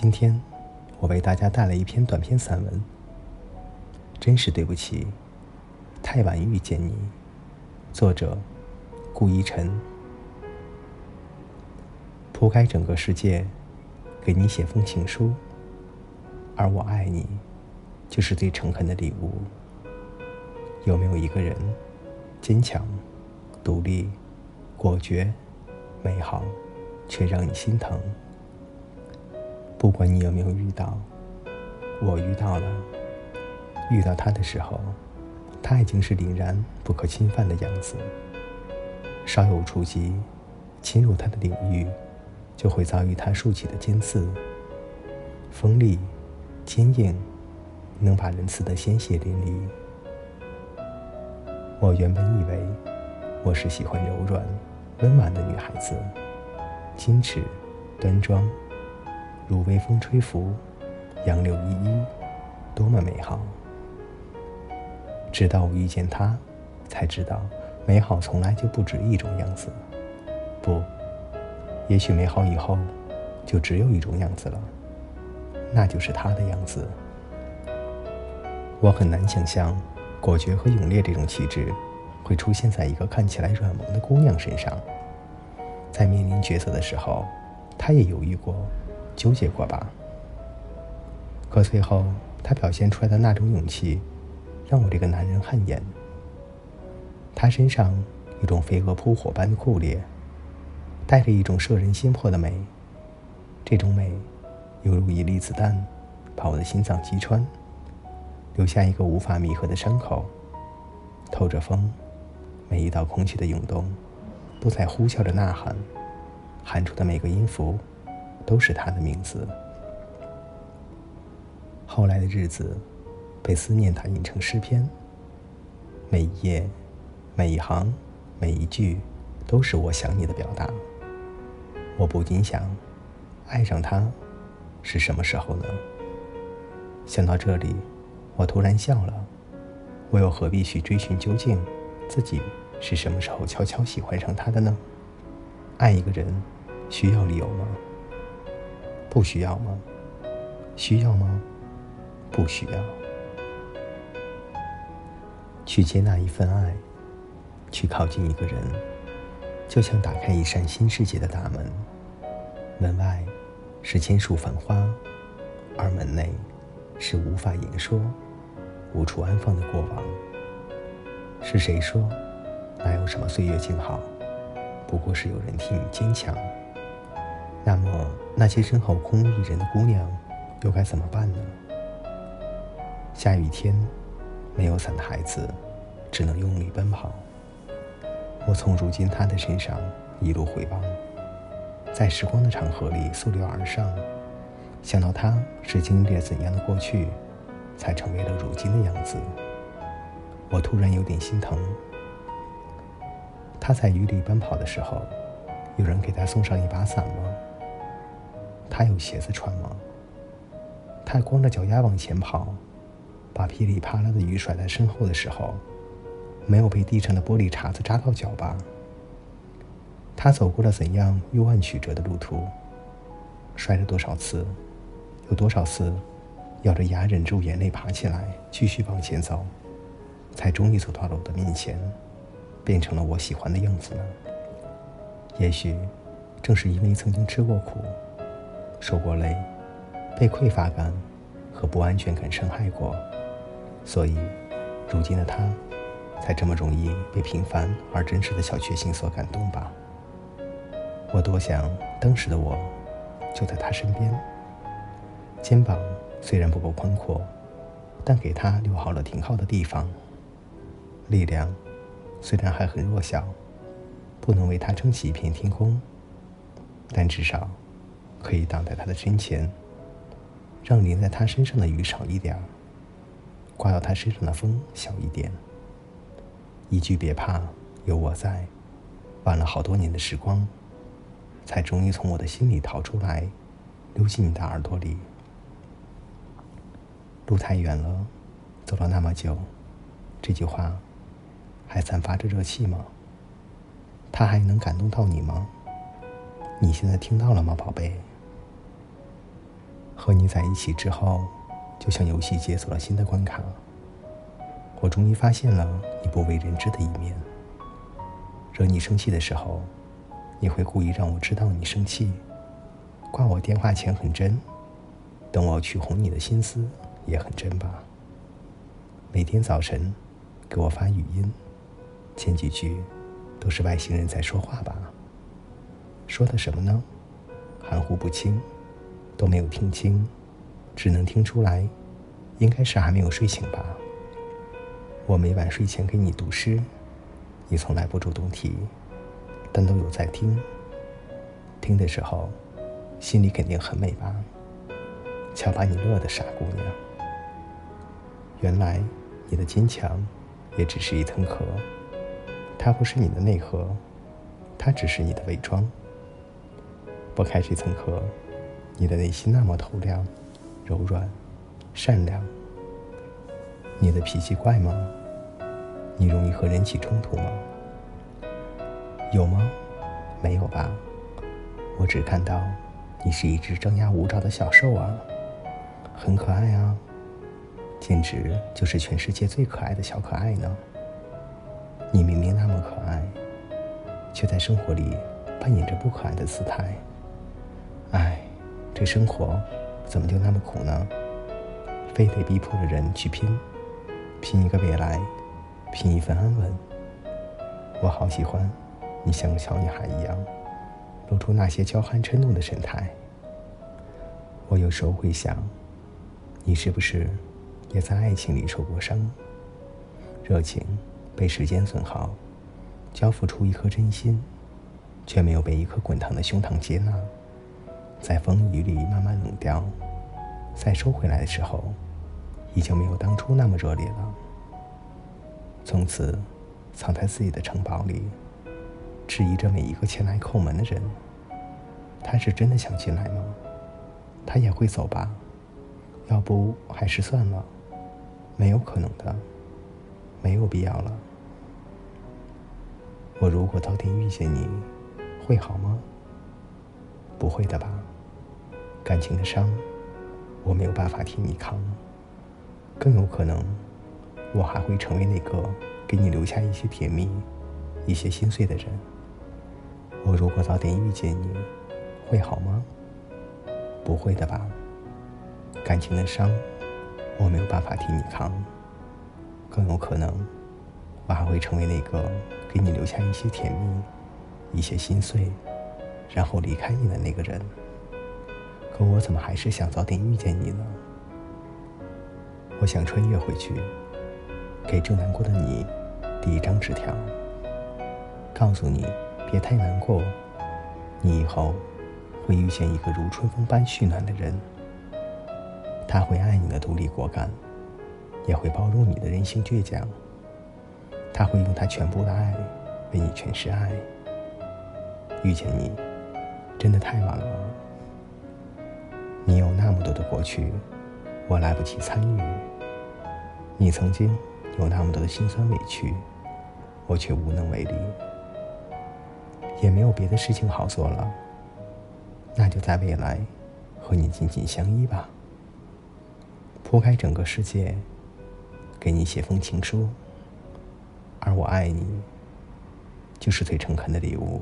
今天我为大家带来一篇短篇散文。真是对不起，太晚遇见你。作者：顾一晨。铺开整个世界，给你写封情书，而我爱你，就是最诚恳的礼物。有没有一个人，坚强、独立、果决、美好，却让你心疼？不管你有没有遇到，我遇到了。遇到他的时候，他已经是凛然不可侵犯的样子。稍有触及，侵入他的领域。就会遭遇他竖起的尖刺，锋利、坚硬，能把人刺得鲜血淋漓。我原本以为我是喜欢柔软、温婉的女孩子，矜持、端庄，如微风吹拂，杨柳依依，多么美好。直到我遇见他，才知道美好从来就不止一种样子。不。也许美好以后，就只有一种样子了，那就是他的样子。我很难想象，果决和勇烈这种气质，会出现在一个看起来软萌的姑娘身上。在面临抉择的时候，她也犹豫过，纠结过吧。可最后，他表现出来的那种勇气，让我这个男人汗颜。他身上有种飞蛾扑火般的酷烈。带着一种摄人心魄的美，这种美，犹如一粒子弹，把我的心脏击穿，留下一个无法弥合的伤口。透着风，每一道空气的涌动，都在呼啸着呐喊，喊出的每个音符，都是他的名字。后来的日子，被思念打印成诗篇，每一页，每一行，每一句，都是我想你的表达。我不禁想，爱上他是什么时候呢？想到这里，我突然笑了。我又何必去追寻究竟，自己是什么时候悄悄喜欢上他的呢？爱一个人，需要理由吗？不需要吗？需要吗？不需要。去接纳一份爱，去靠近一个人。就像打开一扇新世界的大门，门外是千树繁花，而门内是无法言说、无处安放的过往。是谁说，哪有什么岁月静好，不过是有人替你坚强？那么那些身后空无一人的姑娘，又该怎么办呢？下雨天，没有伞的孩子，只能用力奔跑。我从如今他的身上一路回望，在时光的长河里溯流而上，想到他是经历了怎样的过去，才成为了如今的样子，我突然有点心疼。他在雨里奔跑的时候，有人给他送上一把伞吗？他有鞋子穿吗？他光着脚丫往前跑，把噼里啪啦的雨甩在身后的时候。没有被地上的玻璃碴子扎到脚吧？他走过了怎样幽暗曲折的路途？摔了多少次？有多少次咬着牙忍住眼泪爬起来继续往前走，才终于走到了我的面前，变成了我喜欢的样子呢？也许正是因为曾经吃过苦、受过累、被匮乏感和不安全感伤害过，所以如今的他。才这么容易被平凡而真实的小确幸所感动吧。我多想当时的我就在他身边，肩膀虽然不够宽阔，但给他留好了停靠的地方。力量虽然还很弱小，不能为他撑起一片天空，但至少可以挡在他的身前，让淋在他身上的雨少一点，刮到他身上的风小一点。一句别怕，有我在。晚了好多年的时光，才终于从我的心里逃出来，溜进你的耳朵里。路太远了，走了那么久，这句话还散发着热气吗？它还能感动到你吗？你现在听到了吗，宝贝？和你在一起之后，就像游戏解锁了新的关卡。我终于发现了你不为人知的一面。惹你生气的时候，你会故意让我知道你生气，挂我电话前很真，等我去哄你的心思也很真吧。每天早晨给我发语音，前几句都是外星人在说话吧？说的什么呢？含糊不清，都没有听清，只能听出来，应该是还没有睡醒吧。我每晚睡前给你读诗，你从来不主动提，但都有在听。听的时候，心里肯定很美吧？瞧把你乐的傻姑娘。原来你的坚强，也只是一层壳，它不是你的内核，它只是你的伪装。剥开这层壳，你的内心那么透亮、柔软、善良。你的脾气怪吗？你容易和人起冲突吗？有吗？没有吧。我只看到你是一只张牙舞爪的小兽啊，很可爱啊，简直就是全世界最可爱的小可爱呢。你明明那么可爱，却在生活里扮演着不可爱的姿态。唉，这生活怎么就那么苦呢？非得逼迫着人去拼，拼一个未来。拼一份安稳。我好喜欢你，像个小女孩一样，露出那些娇憨嗔怒的神态。我有时候会想，你是不是也在爱情里受过伤？热情被时间损耗，交付出一颗真心，却没有被一颗滚烫的胸膛接纳，在风雨里慢慢冷掉，再收回来的时候，已经没有当初那么热烈了。从此，藏在自己的城堡里，质疑着每一个前来叩门的人。他是真的想进来吗？他也会走吧？要不还是算了，没有可能的，没有必要了。我如果早点遇见你，会好吗？不会的吧？感情的伤，我没有办法替你扛，更有可能。我还会成为那个给你留下一些甜蜜、一些心碎的人。我如果早点遇见你，会好吗？不会的吧。感情的伤，我没有办法替你扛。更有可能，我还会成为那个给你留下一些甜蜜、一些心碎，然后离开你的那个人。可我怎么还是想早点遇见你呢？我想穿越回去。给正难过的你递一张纸条，告诉你别太难过，你以后会遇见一个如春风般煦暖的人，他会爱你的独立果敢，也会包容你的任性倔强，他会用他全部的爱为你诠释爱。遇见你，真的太晚了，你有那么多的过去，我来不及参与，你曾经。有那么多的辛酸委屈，我却无能为力，也没有别的事情好做了。那就在未来，和你紧紧相依吧。铺开整个世界，给你写封情书，而我爱你，就是最诚恳的礼物。